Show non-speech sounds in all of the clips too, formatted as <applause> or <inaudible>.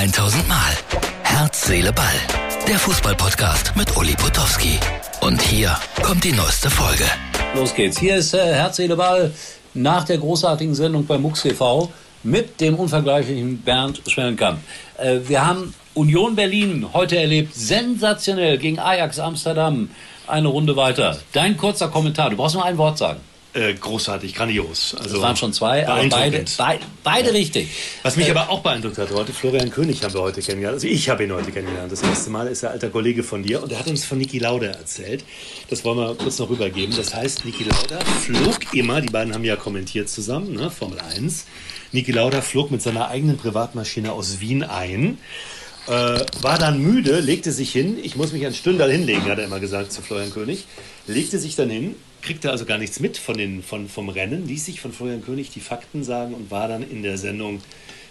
1000 Mal. Herz, Seele, Ball. Der Fußballpodcast mit Uli Potowski. Und hier kommt die neueste Folge. Los geht's. Hier ist äh, Herz, Seele, Ball nach der großartigen Sendung bei MUX TV mit dem unvergleichlichen Bernd Schwellenkamp. Äh, wir haben Union Berlin heute erlebt, sensationell gegen Ajax Amsterdam. Eine Runde weiter. Dein kurzer Kommentar. Du brauchst nur ein Wort sagen. Äh, großartig, grandios. Also das waren schon zwei, aber beide, beide, beide richtig. Was mich äh, aber auch beeindruckt hat heute, Florian König haben wir heute kennengelernt. Also ich habe ihn heute kennengelernt. Das erste Mal ist er alter Kollege von dir und er hat uns von Niki Lauda erzählt. Das wollen wir kurz noch rübergeben. Das heißt, Niki Lauda flog immer, die beiden haben ja kommentiert zusammen, ne, Formel 1. Niki Lauda flog mit seiner eigenen Privatmaschine aus Wien ein. Äh, war dann müde, legte sich hin. Ich muss mich ein Stündal hinlegen, hat er immer gesagt zu Florian König. Legte sich dann hin, kriegte also gar nichts mit von den, von, vom Rennen, ließ sich von Florian König die Fakten sagen und war dann in der Sendung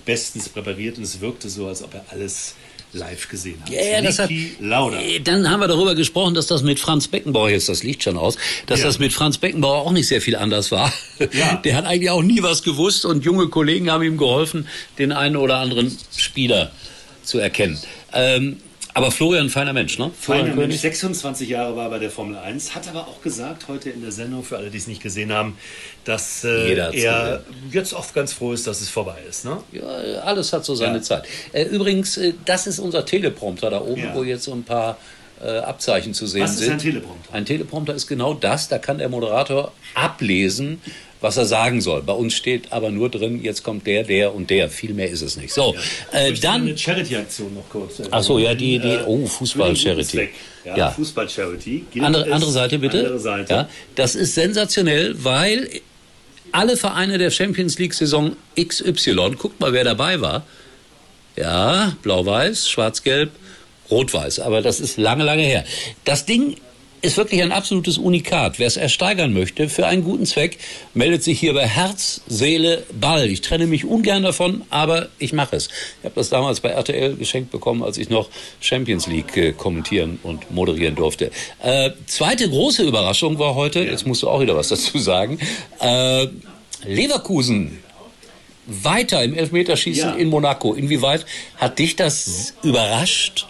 bestens präpariert und es wirkte so, als ob er alles live gesehen hat. Ja, ja, das hat, Lauda. Äh, dann haben wir darüber gesprochen, dass das mit Franz Beckenbauer, jetzt das Licht schon aus, dass ja. das mit Franz Beckenbauer auch nicht sehr viel anders war. Ja. <laughs> Der hat eigentlich auch nie was gewusst und junge Kollegen haben ihm geholfen, den einen oder anderen Spieler zu erkennen. Ähm, aber Florian, feiner Mensch, ne? Feiner Mensch, 26 Jahre war bei der Formel 1, hat aber auch gesagt heute in der Sendung, für alle, die es nicht gesehen haben, dass äh, er jetzt oft ganz froh ist, dass es vorbei ist. Ne? Ja, alles hat so seine ja. Zeit. Äh, übrigens, äh, das ist unser Teleprompter da oben, ja. wo jetzt so ein paar äh, Abzeichen zu sehen sind. Was ist ein Teleprompter? Ein Teleprompter ist genau das, da kann der Moderator ablesen, was er sagen soll. Bei uns steht aber nur drin, jetzt kommt der, der und der. Viel mehr ist es nicht. So, ja. äh, dann eine Charity-Aktion noch kurz. Ach so, ja, die, die, äh, oh, Fußball-Charity. Ja, ja. Fußball-Charity. Andere, andere Seite bitte. Andere Seite. Ja, das ist sensationell, weil alle Vereine der Champions League-Saison XY, guckt mal, wer dabei war. Ja, blau-weiß, schwarz-gelb, rot-weiß. Aber das ist lange, lange her. Das Ding ist wirklich ein absolutes Unikat. Wer es ersteigern möchte für einen guten Zweck, meldet sich hier bei Herz, Seele, Ball. Ich trenne mich ungern davon, aber ich mache es. Ich habe das damals bei RTL geschenkt bekommen, als ich noch Champions League äh, kommentieren und moderieren durfte. Äh, zweite große Überraschung war heute, jetzt musst du auch wieder was dazu sagen, äh, Leverkusen weiter im Elfmeterschießen ja. in Monaco. Inwieweit hat dich das überrascht?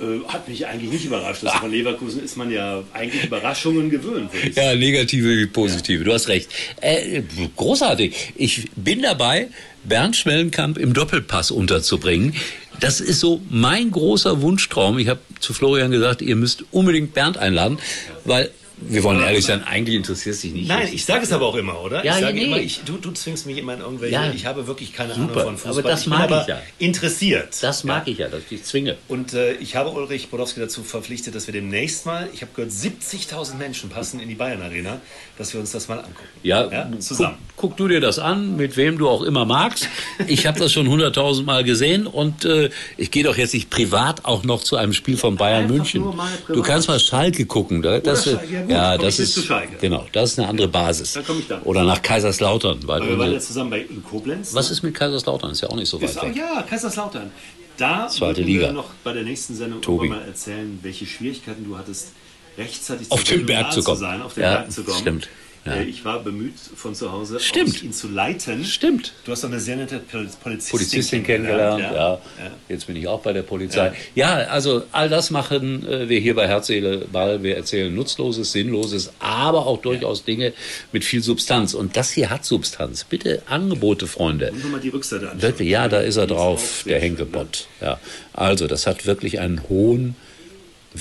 Äh, hat mich eigentlich nicht überrascht. Also von Leverkusen ist man ja eigentlich Überraschungen gewöhnt. Ja, negative wie positive. Ja. Du hast recht. Äh, großartig. Ich bin dabei, Bernd Schmellenkamp im Doppelpass unterzubringen. Das ist so mein großer Wunschtraum. Ich habe zu Florian gesagt, ihr müsst unbedingt Bernd einladen, weil wir wollen ehrlich sein, eigentlich interessiert es dich nicht. Nein, ich sage es aber auch immer, oder? Ja, ich sage nee. immer, ich, du, du zwingst mich immer in irgendwelche. Ja. Ich habe wirklich keine Super. Ahnung von Fußball. Aber das mag ich, ich ja. Interessiert. Das mag ja. ich ja, dass ich dich zwinge. Und äh, ich habe Ulrich Bodowski dazu verpflichtet, dass wir demnächst mal, ich habe gehört, 70.000 Menschen passen in die Bayern Arena, dass wir uns das mal angucken. Ja, ja? zusammen. Guck, guck, du dir das an, mit wem du auch immer magst. Ich habe das schon 100.000 Mal gesehen und äh, ich gehe doch jetzt nicht privat auch noch zu einem Spiel von Bayern Einfach München. Du kannst mal Schalke gucken. Das, ja, gut, ja das ist Schalke. Genau, das ist eine andere Basis. Dann komme ich da. Oder nach Kaiserslautern. Weil wir waren ja zusammen bei Koblenz. Was ne? ist mit Kaiserslautern? Ist ja auch nicht so weit weg. Ja, Kaiserslautern. Da Zweite Liga. wir noch bei der nächsten Sendung Tobi. mal erzählen, welche Schwierigkeiten du hattest, rechtzeitig auf den Berg zu, kommen. Zu sein, auf den ja, Berg zu kommen. Stimmt. Ja. Äh, ich war bemüht, von zu Hause Stimmt. ihn zu leiten. Stimmt. Du hast doch eine sehr nette Polizistin, Polizistin kennengelernt. Ja. Ja. ja. Jetzt bin ich auch bei der Polizei. Ja, also all das machen äh, wir hier bei Herz, Seele, Ball. Wir erzählen Nutzloses, Sinnloses, aber auch durchaus Dinge mit viel Substanz. Und das hier hat Substanz. Bitte Angebote, Freunde. Und mal die Rückseite anschauen. Wirklich, ja, da ist er drauf, der Henkepott. Ja. Also, das hat wirklich einen hohen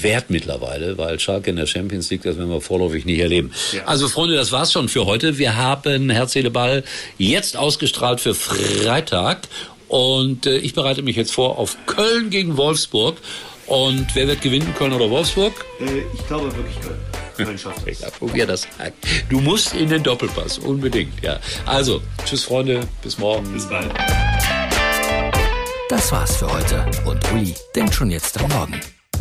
wert mittlerweile, weil Schalke in der Champions League, das werden wir vorläufig nicht erleben. Ja. Also Freunde, das war's schon für heute. Wir haben Herz, Seele, Ball jetzt ausgestrahlt für Freitag und äh, ich bereite mich jetzt vor auf Köln gegen Wolfsburg. Und wer wird gewinnen, Köln oder Wolfsburg? Äh, ich glaube wirklich Köln. Köln schafft es. <laughs> Ja, probier das. Du musst in den Doppelpass, unbedingt. Ja. Also, tschüss Freunde, bis morgen. Bis bald. Das war's für heute und Uli denkt schon jetzt am Morgen.